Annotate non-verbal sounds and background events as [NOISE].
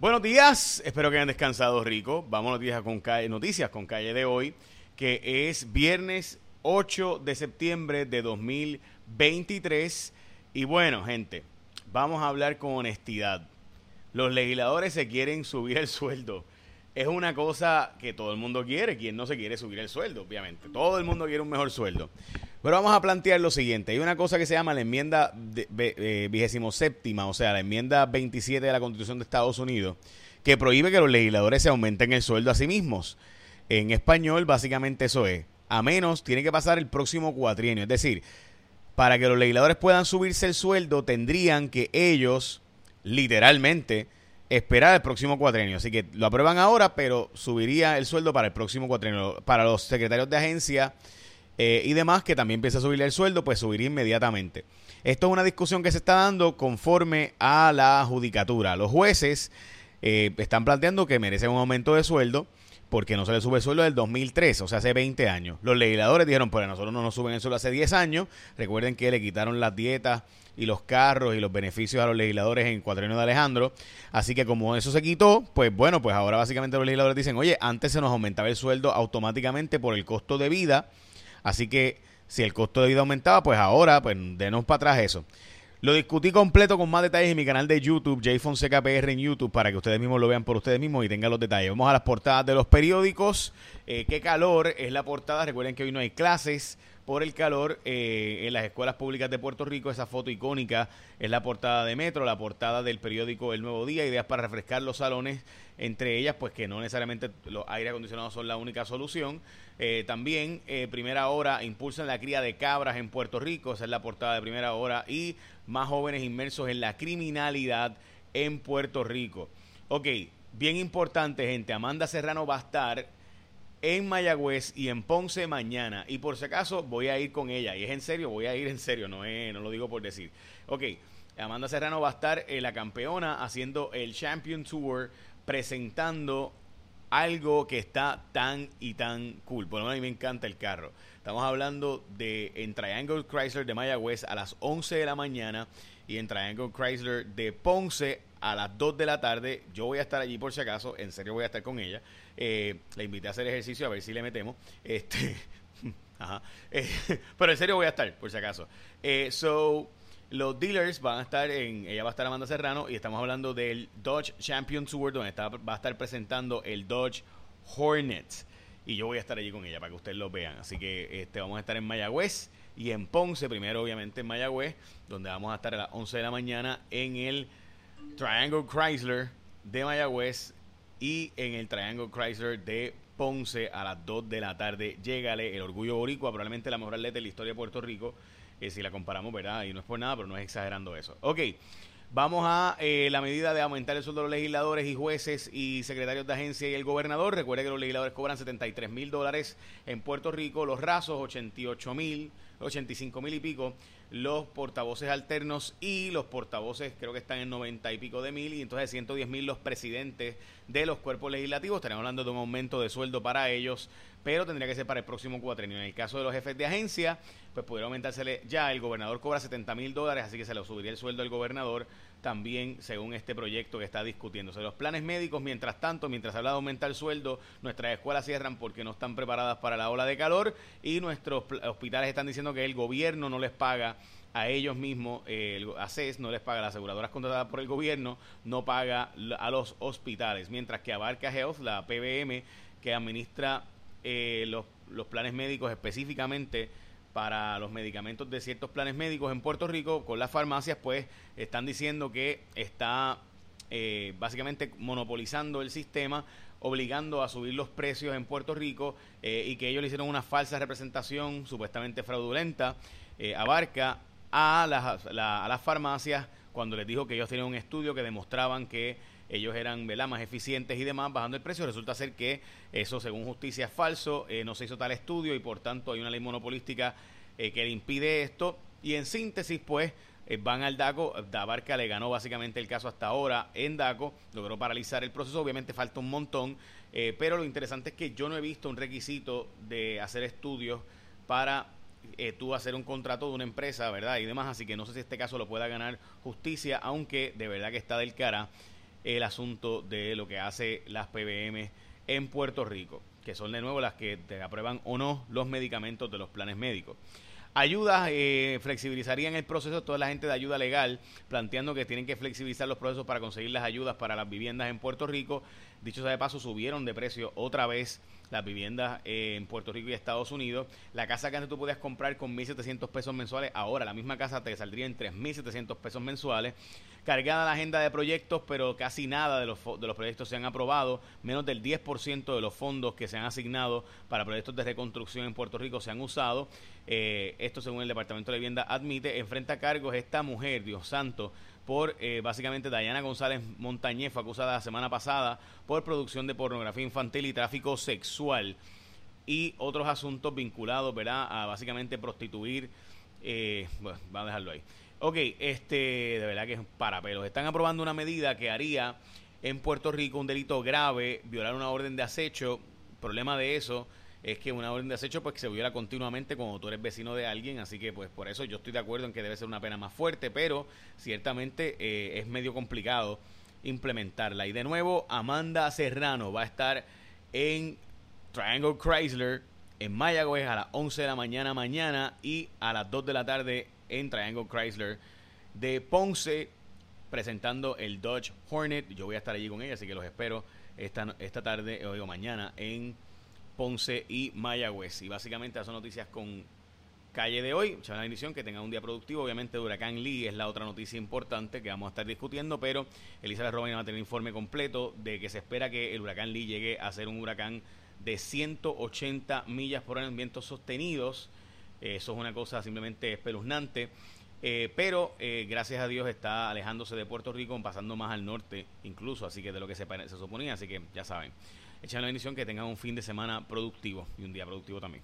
Buenos días, espero que hayan descansado rico. Vamos noticias con calle, noticias con calle de hoy, que es viernes 8 de septiembre de 2023. Y bueno, gente, vamos a hablar con honestidad. Los legisladores se quieren subir el sueldo. Es una cosa que todo el mundo quiere. Quien no se quiere subir el sueldo, obviamente. Todo el mundo quiere un mejor sueldo. Pero vamos a plantear lo siguiente. Hay una cosa que se llama la enmienda eh, vigésimo séptima, o sea, la enmienda 27 de la Constitución de Estados Unidos, que prohíbe que los legisladores se aumenten el sueldo a sí mismos. En español, básicamente eso es. A menos, tiene que pasar el próximo cuatrienio. Es decir, para que los legisladores puedan subirse el sueldo, tendrían que ellos, literalmente, esperar el próximo cuatrienio. Así que lo aprueban ahora, pero subiría el sueldo para el próximo cuatrienio. Para los secretarios de agencia eh, y demás, que también empieza a subirle el sueldo, pues subiría inmediatamente. Esto es una discusión que se está dando conforme a la judicatura. Los jueces eh, están planteando que merecen un aumento de sueldo porque no se le sube el sueldo del 2003, o sea, hace 20 años. Los legisladores dijeron, pues nosotros no nos suben el sueldo hace 10 años. Recuerden que le quitaron las dietas y los carros y los beneficios a los legisladores en Cuatrienio de Alejandro. Así que como eso se quitó, pues bueno, pues ahora básicamente los legisladores dicen, oye, antes se nos aumentaba el sueldo automáticamente por el costo de vida Así que si el costo de vida aumentaba, pues ahora, pues denos para atrás eso. Lo discutí completo con más detalles en mi canal de YouTube, J Fonseca en YouTube, para que ustedes mismos lo vean por ustedes mismos y tengan los detalles. Vamos a las portadas de los periódicos. Eh, qué calor es la portada. Recuerden que hoy no hay clases por el calor eh, en las escuelas públicas de Puerto Rico. Esa foto icónica es la portada de Metro, la portada del periódico El Nuevo Día, ideas para refrescar los salones, entre ellas, pues que no necesariamente los aire acondicionados son la única solución. Eh, también, eh, primera hora, impulsan la cría de cabras en Puerto Rico, esa es la portada de primera hora, y más jóvenes inmersos en la criminalidad en Puerto Rico. Ok, bien importante, gente, Amanda Serrano va a estar en Mayagüez y en Ponce mañana. Y por si acaso voy a ir con ella. Y es en serio, voy a ir en serio, no, es, no lo digo por decir. Ok, Amanda Serrano va a estar en la campeona haciendo el Champion Tour, presentando algo que está tan y tan cool. Por lo menos a mí me encanta el carro. Estamos hablando de en Triangle Chrysler de Mayagüez a las 11 de la mañana y en Triangle Chrysler de Ponce a las 2 de la tarde. Yo voy a estar allí por si acaso, en serio voy a estar con ella. Eh, la invité a hacer ejercicio a ver si le metemos. Este, [LAUGHS] ajá. Eh, [LAUGHS] pero en serio voy a estar, por si acaso. Eh, so, los dealers van a estar en, ella va a estar Amanda Serrano y estamos hablando del Dodge Champion Tour donde está, va a estar presentando el Dodge Hornet y yo voy a estar allí con ella para que ustedes lo vean. Así que este vamos a estar en Mayagüez y en Ponce, primero obviamente en Mayagüez, donde vamos a estar a las 11 de la mañana en el Triangle Chrysler de Mayagüez y en el Triangle Chrysler de Ponce a las 2 de la tarde. Llegale el Orgullo Boricua, probablemente la mejor atleta de la historia de Puerto Rico si la comparamos, ¿verdad? Y no es por nada, pero no es exagerando eso. Ok, vamos a eh, la medida de aumentar el sueldo de los legisladores y jueces y secretarios de agencia y el gobernador. Recuerde que los legisladores cobran 73 mil dólares en Puerto Rico, los rasos 88 mil, 85 mil y pico los portavoces alternos y los portavoces creo que están en 90 y pico de mil y entonces 110 mil los presidentes de los cuerpos legislativos. Estaríamos hablando de un aumento de sueldo para ellos, pero tendría que ser para el próximo cuatrenio. En el caso de los jefes de agencia, pues pudiera aumentársele ya. El gobernador cobra 70 mil dólares, así que se le subiría el sueldo al gobernador también según este proyecto que está discutiéndose. Los planes médicos, mientras tanto, mientras habla de aumentar el sueldo, nuestras escuelas cierran porque no están preparadas para la ola de calor y nuestros hospitales están diciendo que el gobierno no les paga a ellos mismos, eh, el ACES no les paga, las aseguradoras contratadas por el gobierno no paga a los hospitales, mientras que Abarca Health, la PBM, que administra eh, los, los planes médicos específicamente, para los medicamentos de ciertos planes médicos en Puerto Rico, con las farmacias, pues están diciendo que está eh, básicamente monopolizando el sistema, obligando a subir los precios en Puerto Rico eh, y que ellos le hicieron una falsa representación supuestamente fraudulenta, eh, abarca a las, a las farmacias cuando les dijo que ellos tenían un estudio que demostraban que ellos eran más eficientes y demás, bajando el precio. Resulta ser que eso, según justicia, es falso, eh, no se hizo tal estudio y por tanto hay una ley monopolística eh, que le impide esto. Y en síntesis, pues, eh, van al DACO. Dabarca le ganó básicamente el caso hasta ahora en DACO, logró paralizar el proceso. Obviamente falta un montón, pero lo interesante es que yo no he visto un requisito de hacer estudios para tú hacer un contrato de una empresa, ¿verdad? Y demás, así que no sé si este caso lo pueda ganar justicia, aunque de verdad que está del cara el asunto de lo que hace las PBM en Puerto Rico, que son de nuevo las que aprueban o no los medicamentos de los planes médicos. Ayudas eh, flexibilizarían el proceso toda la gente de ayuda legal, planteando que tienen que flexibilizar los procesos para conseguir las ayudas para las viviendas en Puerto Rico. Dicho sea de paso, subieron de precio otra vez las viviendas en Puerto Rico y Estados Unidos. La casa que antes tú podías comprar con 1.700 pesos mensuales, ahora la misma casa te saldría en 3.700 pesos mensuales. Cargada la agenda de proyectos, pero casi nada de los, de los proyectos se han aprobado. Menos del 10% de los fondos que se han asignado para proyectos de reconstrucción en Puerto Rico se han usado. Eh, esto según el Departamento de Vivienda admite. Enfrenta cargos esta mujer, Dios santo, por eh, básicamente Dayana González Montañez, fue acusada la semana pasada por producción de pornografía infantil y tráfico sexual y otros asuntos vinculados, ¿verdad? A básicamente prostituir. Eh, bueno, vamos a dejarlo ahí. Ok, este, de verdad que es para pelos. Están aprobando una medida que haría en Puerto Rico un delito grave, violar una orden de acecho. problema de eso es que una orden de acecho pues se viola continuamente cuando tú eres vecino de alguien, así que pues por eso yo estoy de acuerdo en que debe ser una pena más fuerte, pero ciertamente eh, es medio complicado implementarla. Y de nuevo, Amanda Serrano va a estar en Triangle Chrysler en Mayagüez a las 11 de la mañana mañana y a las 2 de la tarde en Triangle Chrysler de Ponce presentando el Dodge Hornet. Yo voy a estar allí con ella, así que los espero esta, esta tarde o mañana en Ponce y Mayagüez. Y básicamente esas noticias con calle de hoy. Mucha bendición, que tenga un día productivo. Obviamente, Huracán Lee es la otra noticia importante que vamos a estar discutiendo, pero Elizabeth Robin va a tener un informe completo de que se espera que el Huracán Lee llegue a ser un huracán de 180 millas por hora en vientos sostenidos. Eh, eso es una cosa simplemente espeluznante. Eh, pero eh, gracias a Dios está alejándose de Puerto Rico, pasando más al norte incluso, así que de lo que se, se suponía, así que ya saben. Echen la bendición que tengan un fin de semana productivo y un día productivo también.